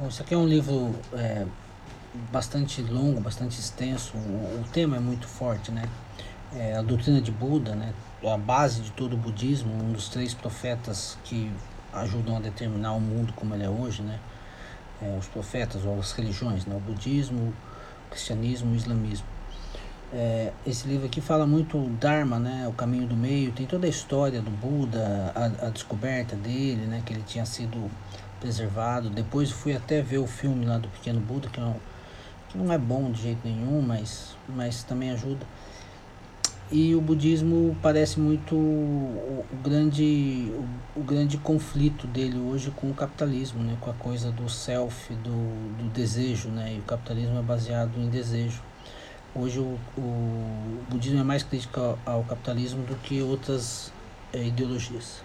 Bom, isso aqui é um livro é, bastante longo, bastante extenso. O, o, tema é muito forte, né? É, a doutrina de Buda, né? A base de todo o budismo, um dos três profetas que ajudam a determinar o mundo como ele é hoje, né? É, os profetas ou as religiões, né? O budismo, o cristianismo, o islamismo. É, esse livro aqui fala muito o Dharma, né? O caminho do meio. Tem toda a história do Buda, a, a descoberta dele, né? Que ele tinha sido preservado. Depois fui até ver o filme lá do Pequeno Buda, que não, que não é bom de jeito nenhum, mas, mas também ajuda. E o budismo parece muito o, o grande, o, o, grande conflito dele hoje com o capitalismo, né? com a coisa do self, do, do desejo. Né? E o capitalismo é baseado em desejo. Hoje o, o budismo é mais crítico ao, ao capitalismo do que outras é, ideologias.